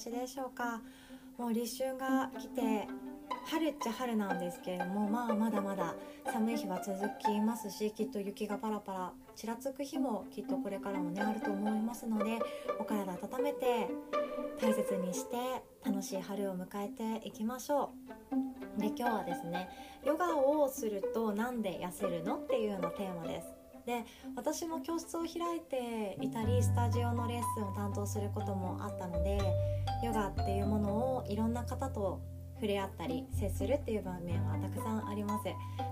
しでしょうか？もう立春が来て春っちゃ春なんですけれどもまあまだまだ寒い日は続きますしきっと雪がパラパラちらつく日もきっとこれからもねあると思いますのでお体温めて大切にして楽しい春を迎えていきましょう。で今日はですねヨガをするとなんで痩せるの？っていうようなテーマです。で私も教室を開いていたりスタジオのレッスンを担当することもあったのでヨガっていうものをいろんな方と触れ合ったり接するっていう場面はたくさんあります。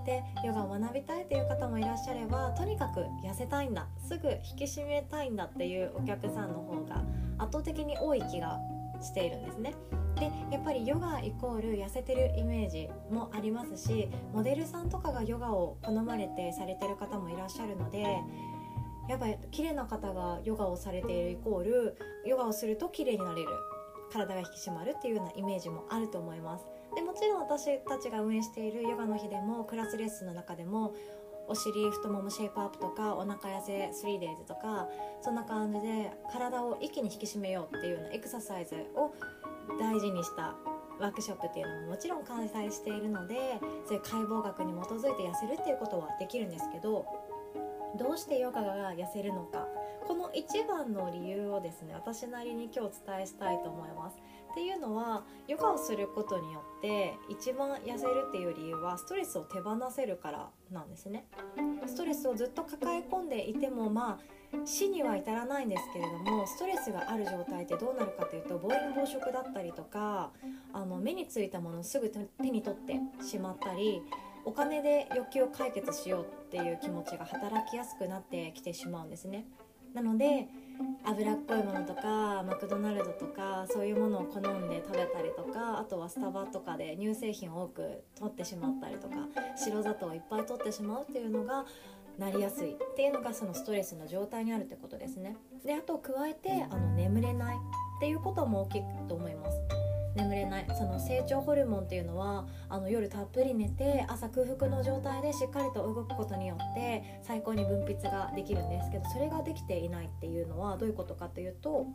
でヨガを学びたいという方もいらっしゃればとにかく痩せたいんだすぐ引き締めたいんだっていうお客さんの方が圧倒的に多い気がしているんですね。でやっぱりヨガイコール痩せてるイメージもありますしモデルさんとかがヨガを好まれてされてる方もいらっしゃるのでやっぱり綺麗な方がヨガをされているイコールヨガをすると綺麗になれる体が引き締まるっていうようなイメージもあると思います。でもちろん私たちが運営しているヨガの日でもクラスレッスンの中でもお尻太ももシェイプアップとかお腹痩せ 3days とかそんな感じで体を一気に引き締めようっていうようなエクササイズを大事にしたワークショップっていうのももちろん開催しているのでそういう解剖学に基づいて痩せるっていうことはできるんですけどどうしてヨガが痩せるのかこの一番の理由をですね私なりに今日お伝えしたいと思います。っていうのはヨガをすることによって一番痩せるっていう理由はストレスを手放せるからなんですね。ストレスをずっと抱え込んでいてもまあ死には至らないんですけれどもストレスがある状態ってどうなるかというと暴飲暴食だったりとかあの目についたものをすぐ手に取ってしまったりお金で欲求を解決しようっていう気持ちが働きやすくなってきてしまうんですね。なので脂っこいものとかマクドナルドとかそういうものを好んで食べたりとかあとはスタバとかで乳製品を多く取ってしまったりとか白砂糖をいっぱい取ってしまうっていうのがなりやすいっていうのがそのストレスの状態にあるってことですね。であと加えてあの眠れないっていうことも大きいと思います。眠れない。その成長ホルモンっていうのはあの夜たっぷり寝て朝空腹の状態でしっかりと動くことによって最高に分泌ができるんですけどそれができていないっていうのはどういうことかというと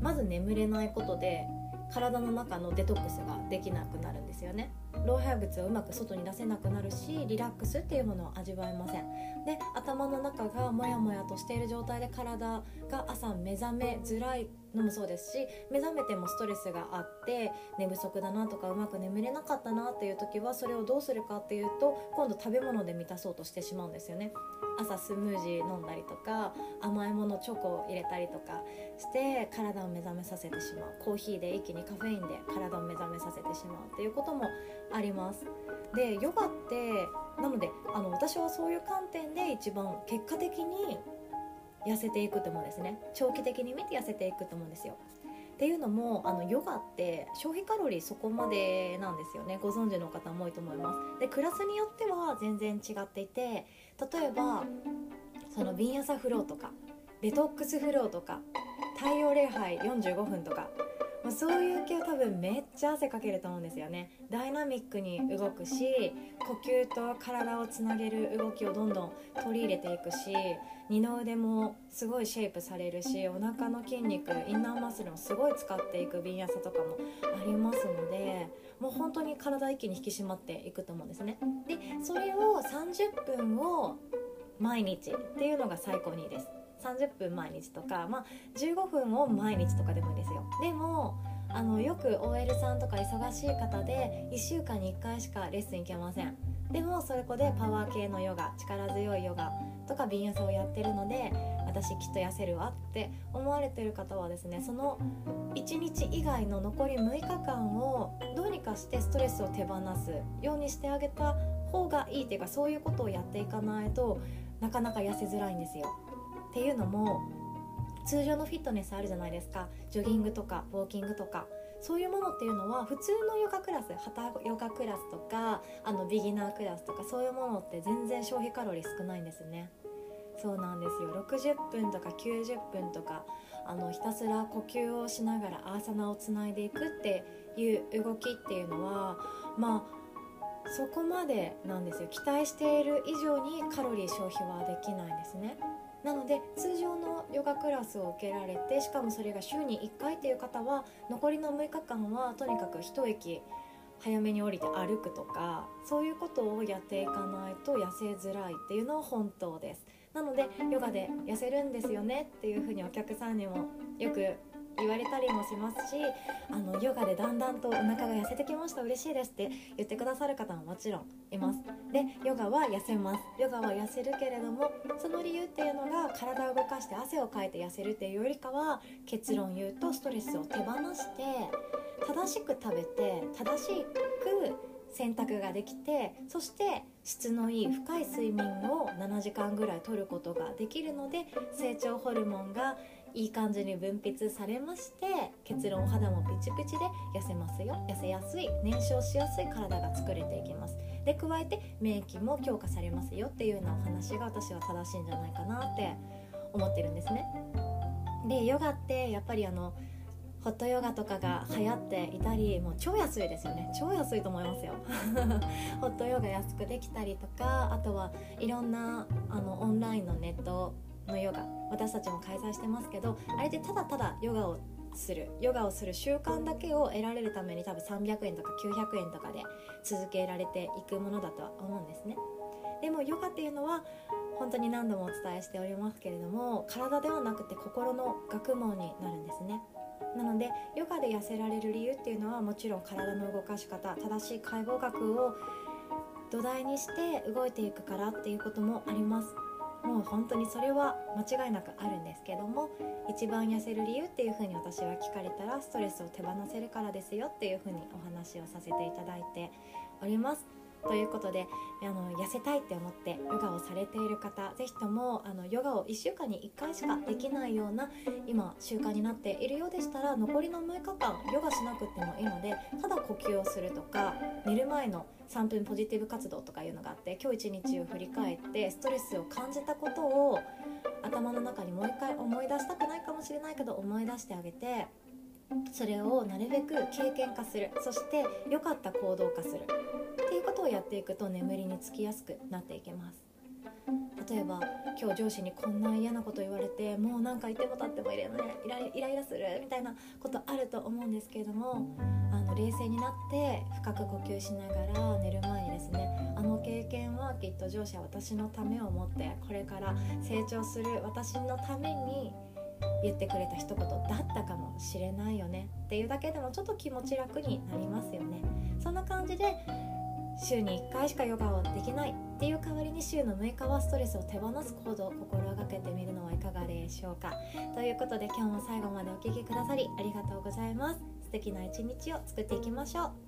まず眠れないことで体の中のデトックスができなくなるんですよね。老廃物をうまく外に出せなくなるしリラックスっていうものを味わえません。で頭の中がモヤモヤとしている状態で体が朝目覚めづらいのもそうですし目覚めてもストレスがあって寝不足だなとかうまく眠れなかったなっていう時はそれをどうするかっていうと今度食べ物で満たそうとしてしまうんですよね。朝スムージー飲んだりとか甘いものチョコを入れたりとかして体を目覚めさせてしまう。コーヒーで一気にカフェインで体を目覚めさせてしまうっていうこともあります。でヨガってなのであの私はそういう観点で一番結果的に痩せていくと思うんですね。長期的に見て痩せていくと思うんですよ。っていうのもあのヨガって消費カロリーそこまでなんですよね。ご存知の方も多いと思います。でクラスによっては全然違っていて例えばそのビンヤサフローとかデトックスフローとか太陽礼拝45分とかまあ、そういう系は多分めっちゃ汗かけると思うんですよね。ダイナミックに動くし呼吸と体をつなげる動きをどんどん取り入れていくし二の腕もすごいシェイプされるしお腹の筋肉インナーマッスルもすごい使っていくビンヤサとかもありますのでもう本当に体一気に引き締まっていくと思うんですね。でそれを30分を毎日っていうのが最高にいいです。30分毎日とか、まあ、15分を毎日とかでもいいですよでもあのよく OL さんとか忙しい方で1週間に1回しかレッスン行けませんでもそれこでパワー系のヨガ力強いヨガとかビンヤサをやってるので私きっと痩せるわって思われてる方はですねその1日以外の残り6日間をどうにかしてストレスを手放すようにしてあげた方がいいっていうかそういうことをやっていかないとなかなか痩せづらいんですよ。っていうのも通常のフィットネスあるじゃないですか。ジョギングとかウォーキングとか。そういうものっていうのは普通のヨガクラスハタヨガクラスとかあのビギナークラスとかそういうものって全然消費カロリー少ないんですね。そうなんですよ。60分とか90分とかあのひたすら呼吸をしながらアーサナをつないでいくっていう動きっていうのはまあそこまでなんですよ。期待している以上にカロリー消費はできないんですねなので通常のヨガクラスを受けられてしかもそれが週に1回っていう方は残りの6日間はとにかく一息早めに降りて歩くとかそういうことをやっていかないと痩せづらいっていうのは本当ですなのでヨガで痩せるんですよねっていうふうにお客さんにもよく言われたりもしますしあのヨガでだんだんとお腹が痩せてきました嬉しいですって言ってくださる方ももちろんいます。でヨガは痩せます。ヨガは痩せるけれどもその理由っていうのが体を動かして汗をかいて痩せるっていうよりかは結論言うとストレスを手放して正しく食べて正しく選択ができてそして質のいい深い睡眠を7時間ぐらいとることができるので成長ホルモンがいい感じに分泌されまして結論お肌もピチピチで痩せますよ。痩せやすい。燃焼しやすい体が作れていきます。で加えて免疫も強化されますよ。っていうようなお話が私は正しいんじゃないかなって思ってるんですね。でヨガってやっぱりあのホットヨガとかが流行っていたりもう超安いですよね。超安いと思いますよ。ホットヨガ安くできたりとかあとはいろんなあのオンラインのネットのヨガ私たちも開催してますけどあれでただただヨガをするヨガをする習慣だけを得られるために多分300円とか900円とかで続けられていくものだとは思うんですね。でもヨガっていうのは本当に何度もお伝えしておりますけれども体ではなくて心の学問になるんですね。なのでヨガで痩せられる理由っていうのはもちろん体の動かし方正しい解剖学を土台にして動いていくからっていうこともあります。もう本当にそれは間違いなくあるんですけども一番痩せる理由っていうふうに私は聞かれたらストレスを手放せるからですよっていうふうにお話をさせていただいております。ということであの痩せたいって思ってヨガをされている方是非ともあのヨガを1週間に1回しかできないような今習慣になっているようでしたら残りの6日間ヨガしなくてもいいのでただ呼吸をするとか寝る前の3分ポジティブ活動とかいうのがあって今日一日を振り返ってストレスを感じたことを頭の中にもう一回思い出したくないかもしれないけど思い出してあげてそれをなるべく経験化する。そして良かった行動化する。っていうことをやっていくと眠りにつきやすくなっていきます。例えば今日上司にこんな嫌なこと言われてもうなんかいても立ってもいれないイライライラするみたいなことあると思うんですけれどもあの冷静になって深く呼吸しながら寝る前にですねあの経験はきっと上司は私のためを思ってこれから成長する私のために言ってくれた一言だったかもしれないよねっていうだけでもちょっと気持ち楽になりますよね。そんな感じで週に1回しかヨガをできないっていう代わりに週の6日はストレスを手放す行動を心がけてみるのはいかがでしょうか。ということで今日も最後までお聴きくださりありがとうございます。素敵な一日を作っていきましょう。